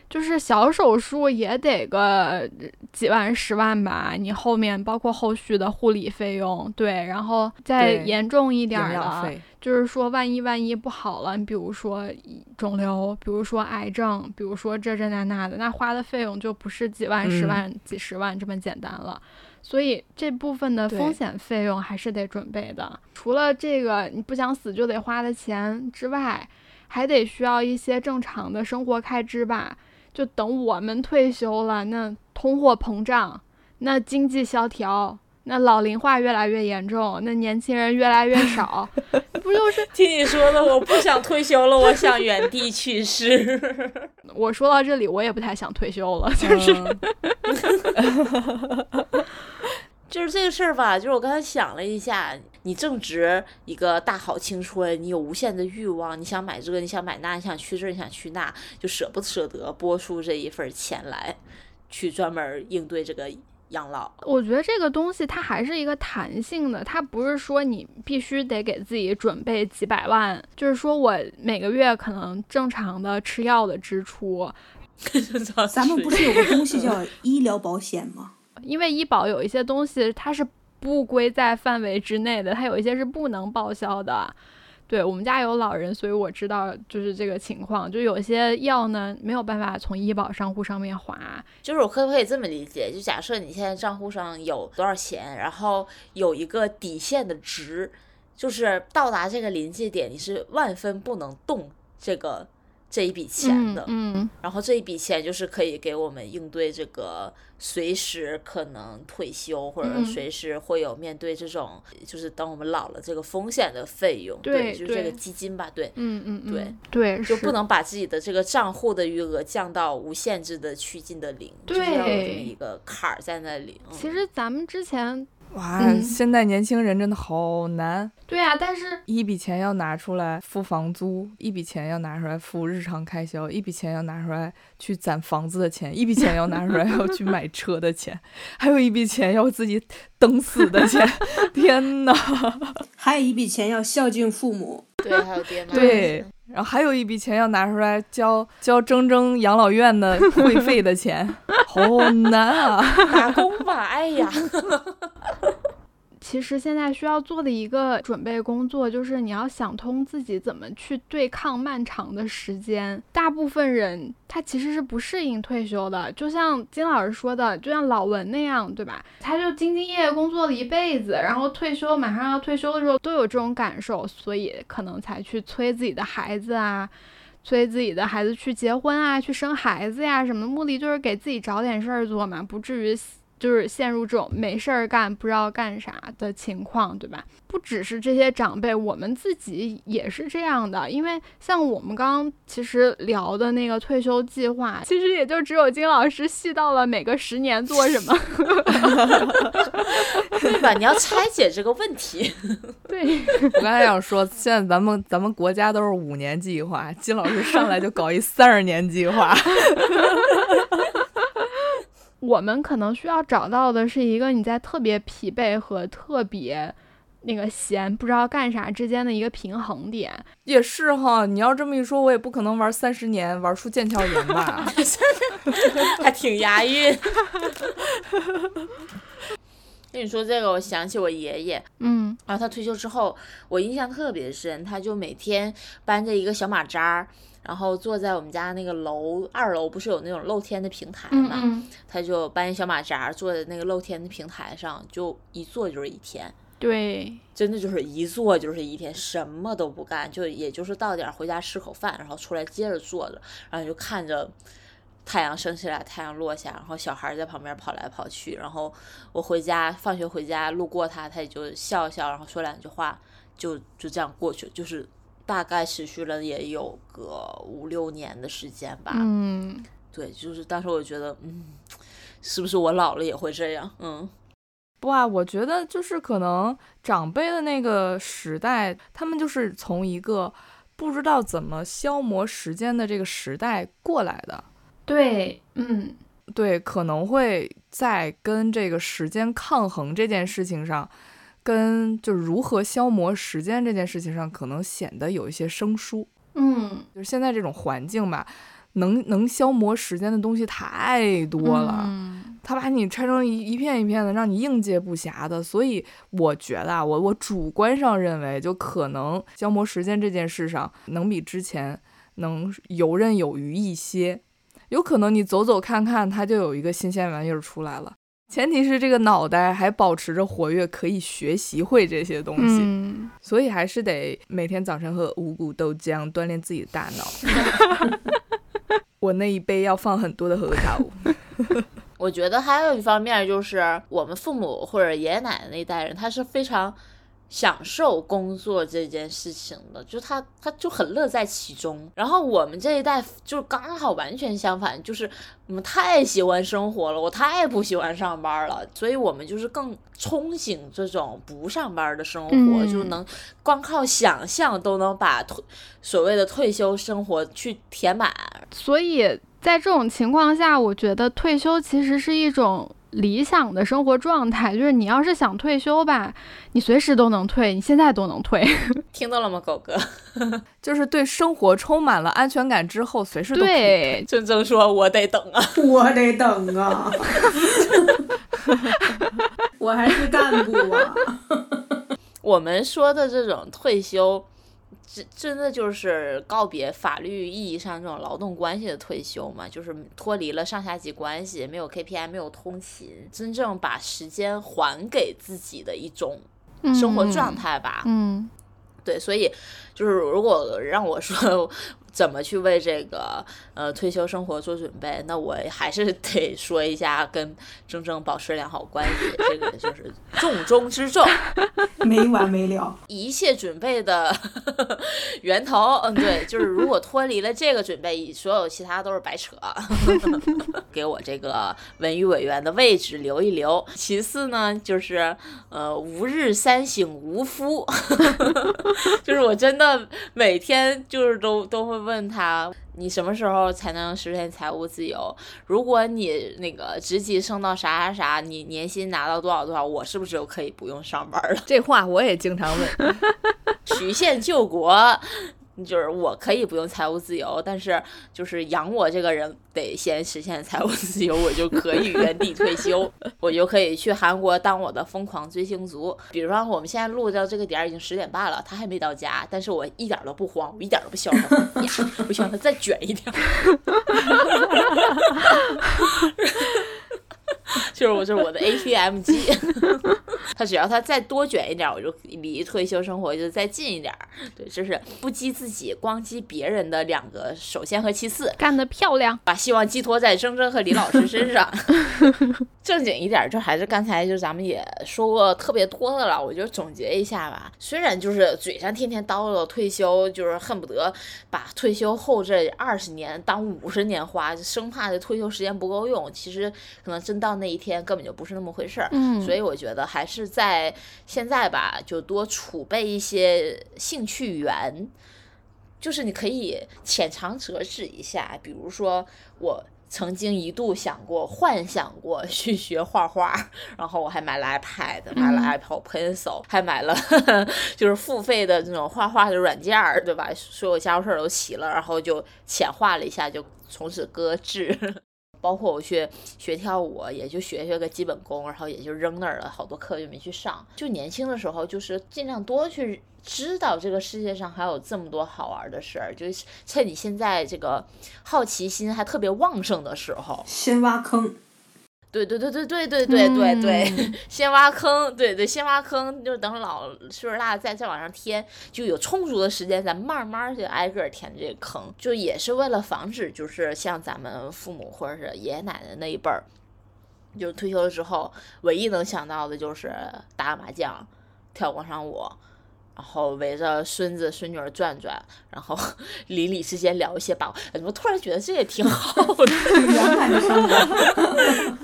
就是小手术也得个几万十万吧。你后面包括后续的护理费用，对，然后再严重一点的，就是说万一万一不好了，你比如说肿瘤，比如说癌症，比如说这这那那的，那花的费用就不是几万十万、几十万这么简单了。所以这部分的风险费用还是得准备的。除了这个你不想死就得花的钱之外，还得需要一些正常的生活开支吧。就等我们退休了，那通货膨胀，那经济萧条，那老龄化越来越严重，那年轻人越来越少，不就是听你说的？我不想退休了，我想原地去世。我说到这里，我也不太想退休了，就是。就是这个事儿吧，就是我刚才想了一下，你正值一个大好青春，你有无限的欲望，你想买这个，你想买那，你想去这，你想去那，就舍不舍得拨出这一份钱来，去专门应对这个养老。我觉得这个东西它还是一个弹性的，它不是说你必须得给自己准备几百万，就是说我每个月可能正常的吃药的支出。咱们不是有个东西叫医疗保险吗？因为医保有一些东西它是不归在范围之内的，它有一些是不能报销的。对我们家有老人，所以我知道就是这个情况，就有些药呢没有办法从医保账户上面划。就是我可不可以这么理解？就假设你现在账户上有多少钱，然后有一个底线的值，就是到达这个临界点，你是万分不能动这个。这一笔钱的，嗯，然后这一笔钱就是可以给我们应对这个随时可能退休或者随时会有面对这种就是等我们老了这个风险的费用，对，就是这个基金吧，对，嗯嗯，对。对，就不能把自己的这个账户的余额降到无限制的趋近的零，对，要有这么一个坎儿在那里。其实咱们之前。哇，现在年轻人真的好难。对啊，但是一笔钱要拿出来付房租，一笔钱要拿出来付日常开销，一笔钱要拿出来去攒房子的钱，一笔钱要拿出来要去买车的钱，还有一笔钱要自己等死的钱。天呐，还有一笔钱要孝敬父母。对，还有爹妈。对，然后还有一笔钱要拿出来交交铮铮养老院的会费的钱，好难啊！打工吧，哎呀。其实现在需要做的一个准备工作，就是你要想通自己怎么去对抗漫长的时间。大部分人他其实是不适应退休的，就像金老师说的，就像老文那样，对吧？他就兢兢业业工作了一辈子，然后退休马上要退休的时候都有这种感受，所以可能才去催自己的孩子啊，催自己的孩子去结婚啊，去生孩子呀什么，目的就是给自己找点事儿做嘛，不至于。就是陷入这种没事儿干不知道干啥的情况，对吧？不只是这些长辈，我们自己也是这样的。因为像我们刚刚其实聊的那个退休计划，其实也就只有金老师细到了每个十年做什么，对吧？你要拆解这个问题。对，我刚才想说，现在咱们咱们国家都是五年计划，金老师上来就搞一三十年计划。我们可能需要找到的是一个你在特别疲惫和特别那个闲不知道干啥之间的一个平衡点。也是哈，你要这么一说，我也不可能玩三十年玩出腱鞘炎吧？还挺押韵。跟你说这个，我想起我爷爷，嗯，然后他退休之后，我印象特别深，他就每天搬着一个小马扎儿。然后坐在我们家那个楼二楼，不是有那种露天的平台嘛？嗯他就搬一小马扎坐在那个露天的平台上，就一坐就是一天，对，真的就是一坐就是一天，什么都不干，就也就是到点回家吃口饭，然后出来接着坐着，然后就看着太阳升起来，太阳落下，然后小孩在旁边跑来跑去，然后我回家放学回家路过他，他也就笑笑，然后说两句话，就就这样过去，就是。大概持续了也有个五六年的时间吧。嗯，对，就是当时我觉得，嗯，是不是我老了也会这样？嗯，不啊，我觉得就是可能长辈的那个时代，他们就是从一个不知道怎么消磨时间的这个时代过来的。对，嗯，对，可能会在跟这个时间抗衡这件事情上。跟就是如何消磨时间这件事情上，可能显得有一些生疏。嗯，就是现在这种环境吧，能能消磨时间的东西太多了，嗯，它把你拆成一一片一片的，让你应接不暇的。所以我觉得啊，我我主观上认为，就可能消磨时间这件事上，能比之前能游刃有余一些。有可能你走走看看，它就有一个新鲜玩意儿出来了。前提是这个脑袋还保持着活跃，可以学习会这些东西，嗯，所以还是得每天早晨喝五谷豆浆锻炼自己的大脑。我那一杯要放很多的核桃。我觉得还有一方面就是我们父母或者爷爷奶奶那一代人，他是非常。享受工作这件事情的，就他他就很乐在其中。然后我们这一代就刚好完全相反，就是我们太喜欢生活了，我太不喜欢上班了，所以我们就是更憧憬这种不上班的生活，嗯就能光靠想象都能把退所谓的退休生活去填满。所以在这种情况下，我觉得退休其实是一种理想的生活状态。就是你要是想退休吧，你随时都能退，你现在都能退。听到了吗，狗哥？就是对生活充满了安全感之后，随时都可以对，真正说，我得等啊。我得等啊，我还是干部啊。我们说的这种退休，真真的就是告别法律意义上这种劳动关系的退休嘛，就是脱离了上下级关系，没有 KPI，没有通勤，真正把时间还给自己的一种生活状态吧。嗯，对，所以就是如果让我说怎么去为这个呃退休生活做准备，那我还是得说一下跟铮铮保持良好关系，这个就是重中之重。没完没了。一切准备的 源头，嗯，对，就是如果脱离了这个准备，所有其他都是白扯。给我这个文娱委员的位置留一留。其次呢，就是呃，吾日三省吾夫，就是我真的每天就是都都会问他。你什么时候才能实现财务自由？如果你那个职级升到啥啥啥，你年薪拿到多少多少，我是不是就可以不用上班了？这话我也经常问。曲线救国，就是我可以不用财务自由，但是就是养我这个人得先实现财务自由，我就可以原地退休，我就可以去韩国当我的疯狂追星族。比如说我们现在录到这个点儿已经十点半了，他还没到家，但是我一点都不慌，我一点都不消他呀，我希望他再卷一点。就是我就是我的 ATM 机。他只要他再多卷一点，我就离退休生活就再近一点。对，就是不激自己，光激别人的两个首先和其次。干得漂亮！把希望寄托在铮铮和李老师身上。正经一点，就还是刚才就咱们也说过特别多的了，我就总结一下吧。虽然就是嘴上天天叨叨退休，就是恨不得把退休后这二十年当五十年花，生怕这退休时间不够用。其实可能真到那一天根本就不是那么回事儿。嗯，所以我觉得还是在现在吧，就多储备一些兴趣源，就是你可以浅尝辄止一下。比如说我。曾经一度想过、幻想过去学画画，然后我还买了 iPad，买了 Apple Pencil，还买了 就是付费的那种画画的软件儿，对吧？所有家务事儿都齐了，然后就浅画了一下，就从此搁置。包括我去学跳舞，也就学学个基本功，然后也就扔那儿了，好多课就没去上。就年轻的时候，就是尽量多去知道这个世界上还有这么多好玩的事儿，就是趁你现在这个好奇心还特别旺盛的时候，先挖坑。对对对对对对对对对，先挖坑，对对，先挖坑，就是等老岁数大再再往上填，就有充足的时间，咱慢慢就挨个填这个坑，就也是为了防止，就是像咱们父母或者是爷爷奶奶那一辈儿，就退休了之后，唯一能想到的就是打麻将、跳广场舞。然后围着孙子孙女儿转转，然后 邻里之间聊一些八卦，怎么突然觉得这也挺好的？圆满的生活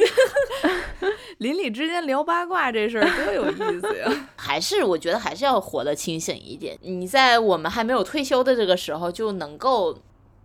邻里之间聊八卦这事儿多有意思呀！还是我觉得还是要活得清醒一点。你在我们还没有退休的这个时候，就能够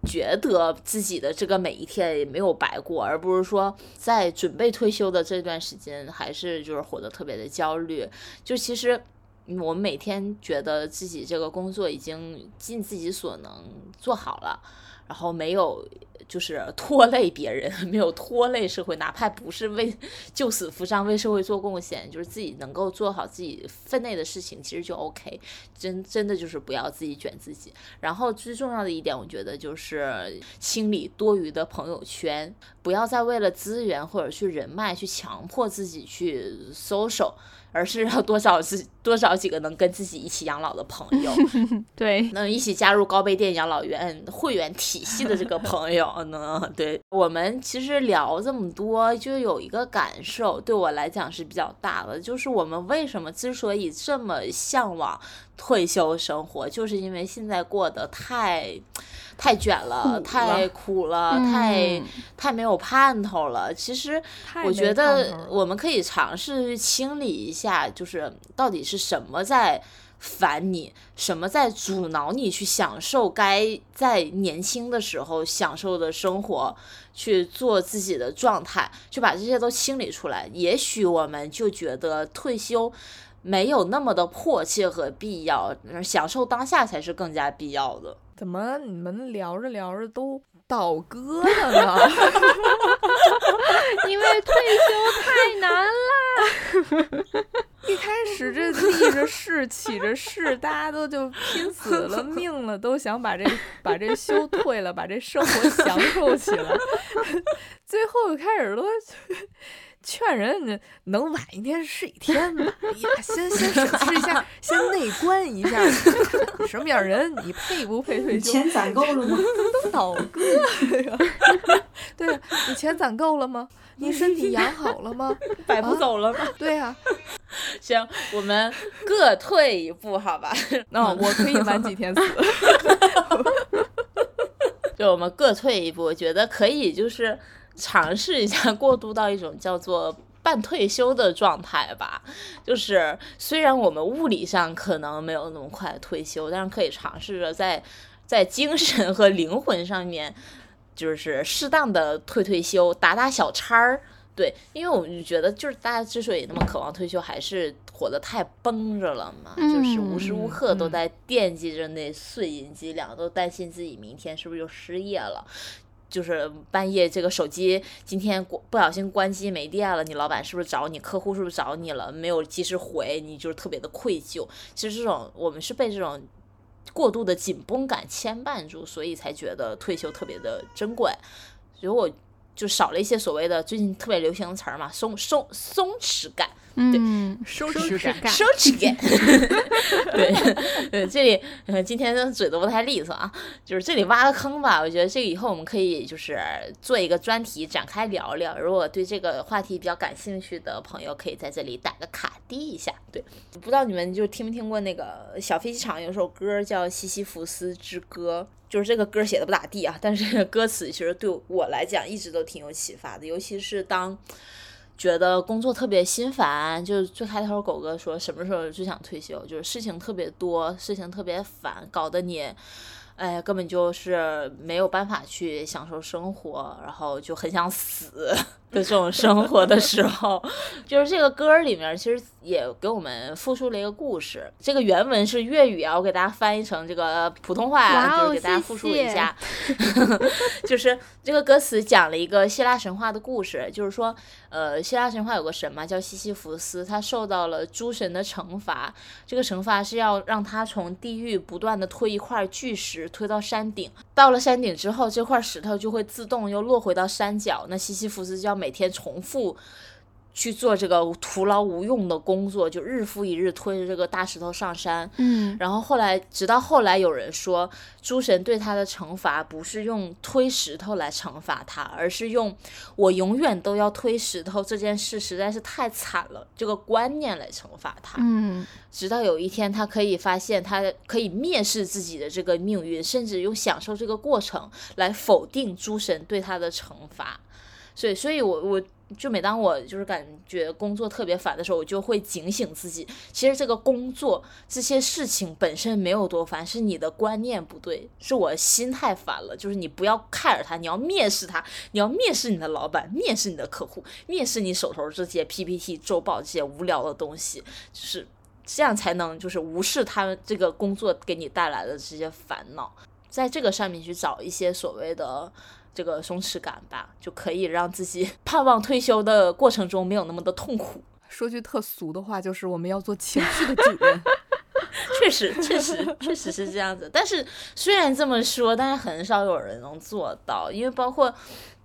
觉得自己的这个每一天也没有白过，而不是说在准备退休的这段时间，还是就是活得特别的焦虑。就其实。我们每天觉得自己这个工作已经尽自己所能做好了，然后没有就是拖累别人，没有拖累社会，哪怕不是为救死扶伤、为社会做贡献，就是自己能够做好自己分内的事情，其实就 OK。真真的就是不要自己卷自己。然后最重要的一点，我觉得就是清理多余的朋友圈，不要再为了资源或者去人脉去强迫自己去 social。而是要多少自多少几个能跟自己一起养老的朋友，对，能一起加入高碑店养老院会员体系的这个朋友呢？对我们其实聊这么多，就有一个感受，对我来讲是比较大的，就是我们为什么之所以这么向往退休生活，就是因为现在过得太。太卷了，太苦了，太太没有盼头了。其实，我觉得我们可以尝试去清理一下，就是到底是什么在烦你，什么在阻挠你去享受该在年轻的时候享受的生活，去做自己的状态，就把这些都清理出来。也许我们就觉得退休没有那么的迫切和必要，享受当下才是更加必要的。怎么你们聊着聊着都倒戈了呢？因为退休太难了。一开始这立着誓起着誓，大家都就拼死了命了，都想把这把这休退了，把这生活享受起来。最后开始都。劝人能晚一天是一天 吧。哎呀，先先审视一下，先内观一下，什么样人你配不配退休？钱攒够了吗？都倒戈呀！对呀，你钱攒够了吗？你身体养好了吗？摆不走了吗？对呀。行，我们各退一步，好吧？那我可以晚几天死。就我们各退一步，我觉得可以，就是。尝试一下 过渡到一种叫做半退休的状态吧，就是虽然我们物理上可能没有那么快退休，但是可以尝试着在在精神和灵魂上面，就是适当的退退休，打打小差儿。对，因为我们就觉得，就是大家之所以那么渴望退休，还是活得太绷着了嘛，就是无时无刻都在惦记着那碎银几两，都担心自己明天是不是就失业了。就是半夜这个手机今天不小心关机没电了，你老板是不是找你？客户是不是找你了？没有及时回，你就是特别的愧疚。其实这种我们是被这种过度的紧绷感牵绊住，所以才觉得退休特别的珍贵。如果就少了一些所谓的最近特别流行的词儿嘛，松松松弛感。嗯，松弛感，松弛感。对，对，这里呃今天的嘴都不太利索啊，就是这里挖个坑吧。我觉得这个以后我们可以就是做一个专题展开聊聊。如果对这个话题比较感兴趣的朋友，可以在这里打个卡滴一下。对，不知道你们就听没听过那个小飞机场有首歌叫《西西弗斯之歌》，就是这个歌写的不咋地啊，但是 歌词其实对我来讲一直都挺有启发的，尤其是当。觉得工作特别心烦，就是最开头狗哥说什么时候最想退休，就是事情特别多，事情特别烦，搞得你，哎，根本就是没有办法去享受生活，然后就很想死。的这种生活的时候，就是这个歌里面其实也给我们复述了一个故事。这个原文是粤语啊，我给大家翻译成这个普通话啊，就是给大家复述一下。就是这个歌词讲了一个希腊神话的故事，就是说，呃，希腊神话有个神嘛，叫西西弗斯，他受到了诸神的惩罚。这个惩罚是要让他从地狱不断的推一块巨石推到山顶，到了山顶之后，这块石头就会自动又落回到山脚。那西西弗斯就要。每天重复去做这个徒劳无用的工作，就日复一日推着这个大石头上山。嗯，然后后来，直到后来有人说，诸神对他的惩罚不是用推石头来惩罚他，而是用我永远都要推石头这件事实在是太惨了这个观念来惩罚他。嗯，直到有一天，他可以发现，他可以蔑视自己的这个命运，甚至用享受这个过程来否定诸神对他的惩罚。所以，所以我我就每当我就是感觉工作特别烦的时候，我就会警醒自己，其实这个工作这些事情本身没有多烦，是你的观念不对，是我心态烦了。就是你不要看着他，你要蔑视他，你要蔑视你的老板，蔑视你的客户，蔑视你手头这些 PPT 周报这些无聊的东西，就是这样才能就是无视他们这个工作给你带来的这些烦恼，在这个上面去找一些所谓的。这个松弛感吧，就可以让自己 盼望退休的过程中没有那么的痛苦。说句特俗的话，就是我们要做情绪的主人。确实，确实，确实是这样子。但是虽然这么说，但是很少有人能做到，因为包括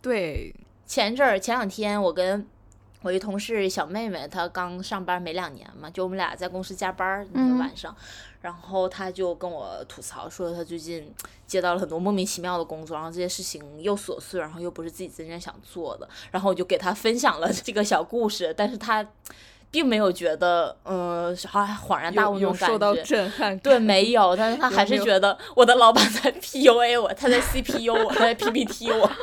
对前阵儿前两天，我跟我一同事小妹妹，她刚上班没两年嘛，就我们俩在公司加班那个晚上。然后他就跟我吐槽说，他最近接到了很多莫名其妙的工作，然后这些事情又琐碎，然后又不是自己真正想做的。然后我就给他分享了 这个小故事，但是他并没有觉得，嗯，好恍然大悟那种感觉。受到震撼？对，没有，但是他还是觉得我的老板在 PUA 我，他在 CPU 我，他在 PPT 我。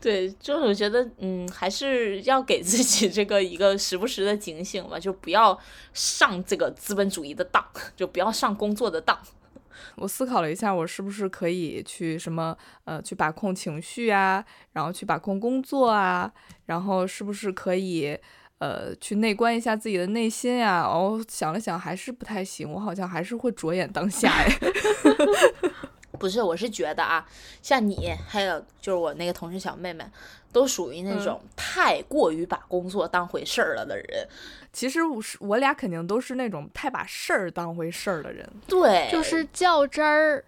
对，就是我觉得，嗯，还是要给自己这个一个时不时的警醒吧，就不要上这个资本主义的当，就不要上工作的当。我思考了一下，我是不是可以去什么，呃，去把控情绪啊，然后去把控工作啊，然后是不是可以，呃，去内观一下自己的内心呀？哦，想了想，还是不太行，我好像还是会着眼当下哎。不是，我是觉得啊，像你还有就是我那个同事小妹妹，都属于那种太过于把工作当回事儿了的人。其实我是我俩肯定都是那种太把事儿当回事儿的人。对，就是较真儿，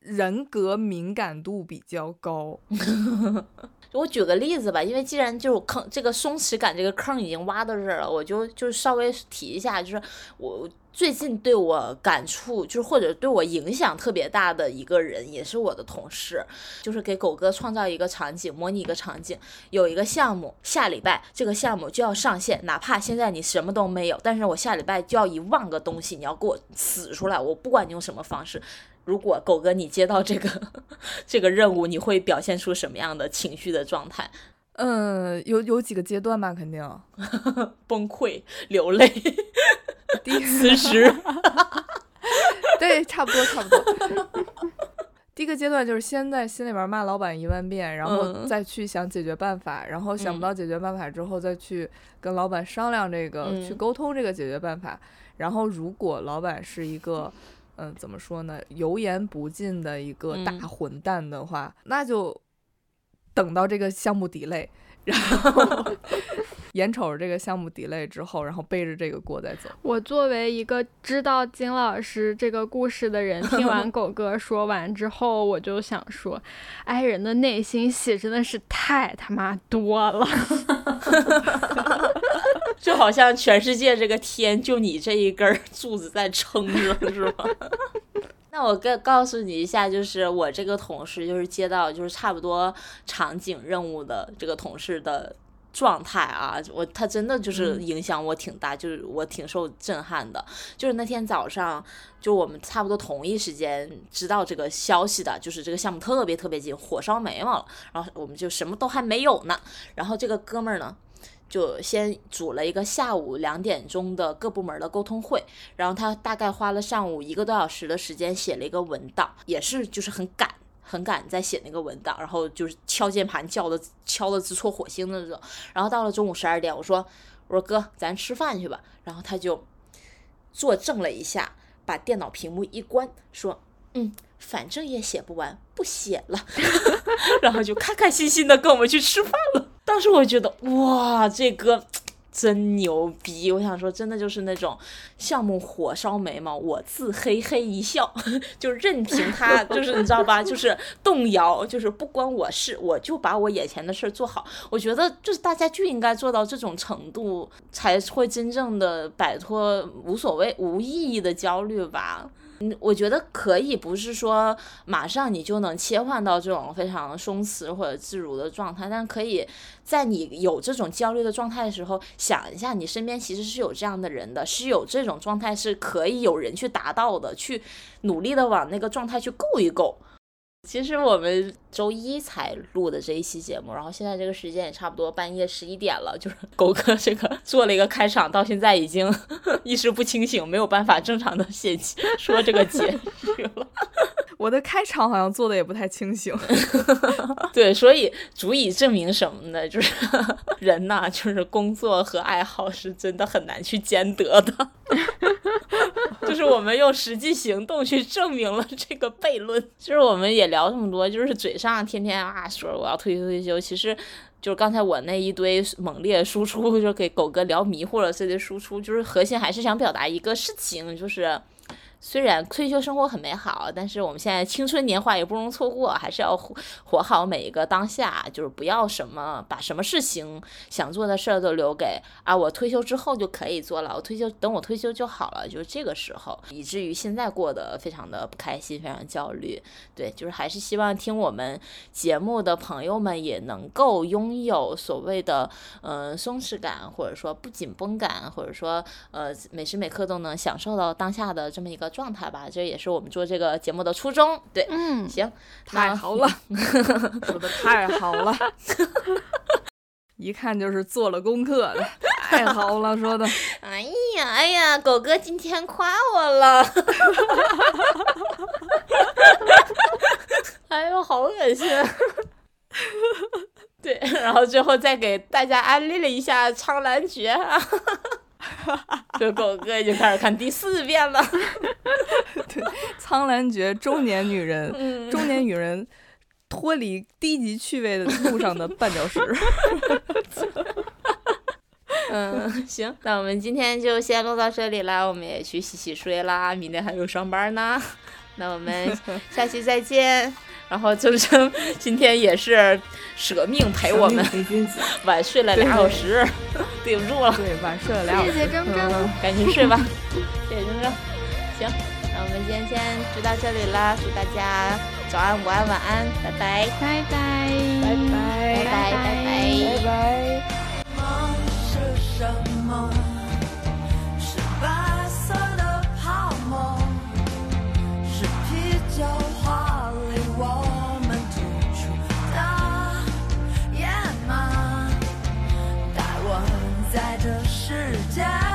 人格敏感度比较高。我举个例子吧，因为既然就是坑这个松弛感这个坑已经挖到这儿了，我就就稍微提一下，就是我。最近对我感触就是或者对我影响特别大的一个人，也是我的同事，就是给狗哥创造一个场景，模拟一个场景，有一个项目，下礼拜这个项目就要上线，哪怕现在你什么都没有，但是我下礼拜就要一万个东西，你要给我死出来，我不管你用什么方式。如果狗哥你接到这个 这个任务，你会表现出什么样的情绪的状态？嗯，有有几个阶段吧，肯定 崩溃、流泪、辞职，对，差不多，差不多。第一个阶段就是先在心里边骂老板一万遍，然后再去想解决办法，然后想不到解决办法之后，再去跟老板商量这个，去沟通这个解决办法。然后如果老板是一个，嗯，怎么说呢，油盐不进的一个大混蛋的话，那就。等到这个项目底类，然后 眼瞅着这个项目 delay 之后，然后背着这个锅再走。我作为一个知道金老师这个故事的人，听完狗哥 说完之后，我就想说，哎人的内心戏真的是太他妈多了。就好像全世界这个天就你这一根 柱子在撑着，是吧？那我告告诉你一下，就是我这个同事，就是接到就是差不多场景任务的这个同事的状态啊，我他真的就是影响我挺大，就是我挺受震撼的。就是那天早上，就我们差不多同一时间知道这个消息的，就是这个项目特别特别紧，火烧眉毛了，然后我们就什么都还没有呢，然后这个哥们儿呢。就先组了一个下午两点钟的各部门的沟通会，然后他大概花了上午一个多小时的时间写了一个文档，也是就是很赶很赶在写那个文档，然后就是敲键盘叫的敲的直戳火星的那种。然后到了中午十二点，我说我说哥，咱吃饭去吧。然后他就坐正了一下，把电脑屏幕一关，说嗯，反正也写不完，不写了。然后就开开心心的跟我们去吃饭了。当时我觉得哇，这歌真牛逼！我想说，真的就是那种项目火烧眉毛，我自嘿嘿一笑，就任凭他，就是你知道吧，就是动摇，就是不关我事，我就把我眼前的事儿做好。我觉得就是大家就应该做到这种程度，才会真正的摆脱无所谓、无意义的焦虑吧。嗯，我觉得可以，不是说马上你就能切换到这种非常松弛或者自如的状态，但可以在你有这种焦虑的状态的时候，想一下你身边其实是有这样的人的，是有这种状态是可以有人去达到的，去努力的往那个状态去够一够。其实我们周一才录的这一期节目，然后现在这个时间也差不多半夜十一点了。就是狗哥这个做了一个开场，到现在已经 意识不清醒，没有办法正常的写说这个结局了。我的开场好像做的也不太清醒。对，所以足以证明什么呢？就是人呐，就是工作和爱好是真的很难去兼得的。就是我们用实际行动去证明了这个悖论。就是我们也聊聊这么多，就是嘴上天天啊说我要退休退休，其实就是刚才我那一堆猛烈输出，就给狗哥聊迷糊了这些输出，就是核心还是想表达一个事情，就是。虽然退休生活很美好，但是我们现在青春年华也不容错过，还是要活活好每一个当下，就是不要什么把什么事情想做的事儿都留给啊我退休之后就可以做了，我退休等我退休就好了，就是这个时候，以至于现在过得非常的不开心，非常焦虑。对，就是还是希望听我们节目的朋友们也能够拥有所谓的嗯松弛感，或者说不紧绷感，或者说呃每时每刻都能享受到当下的这么一个。状态吧，这也是我们做这个节目的初衷。对，嗯，行，太好了，说的太好了，一看就是做了功课的，太好了，说的。哎呀，哎呀，狗哥今天夸我了，哎呦，好恶心。对，然后最后再给大家安利了一下《苍兰诀》。这狗哥已经开始看第四遍了。对，《苍兰诀》中年女人，中年女人脱离低级趣味的路上的绊脚石。嗯，行，那我们今天就先录到这里啦，我们也去洗洗睡啦，明天还有上班呢。那我们下期再见。然后铮铮今天也是舍命陪我们，晚睡了俩小时，对不住了。对，晚睡了俩小时。谢谢铮铮，赶紧睡吧。谢谢铮铮。行，那我们今天先就到这里啦，祝大家早安、午安、晚安，拜拜，拜拜，拜拜，拜拜，拜拜，拜拜。time.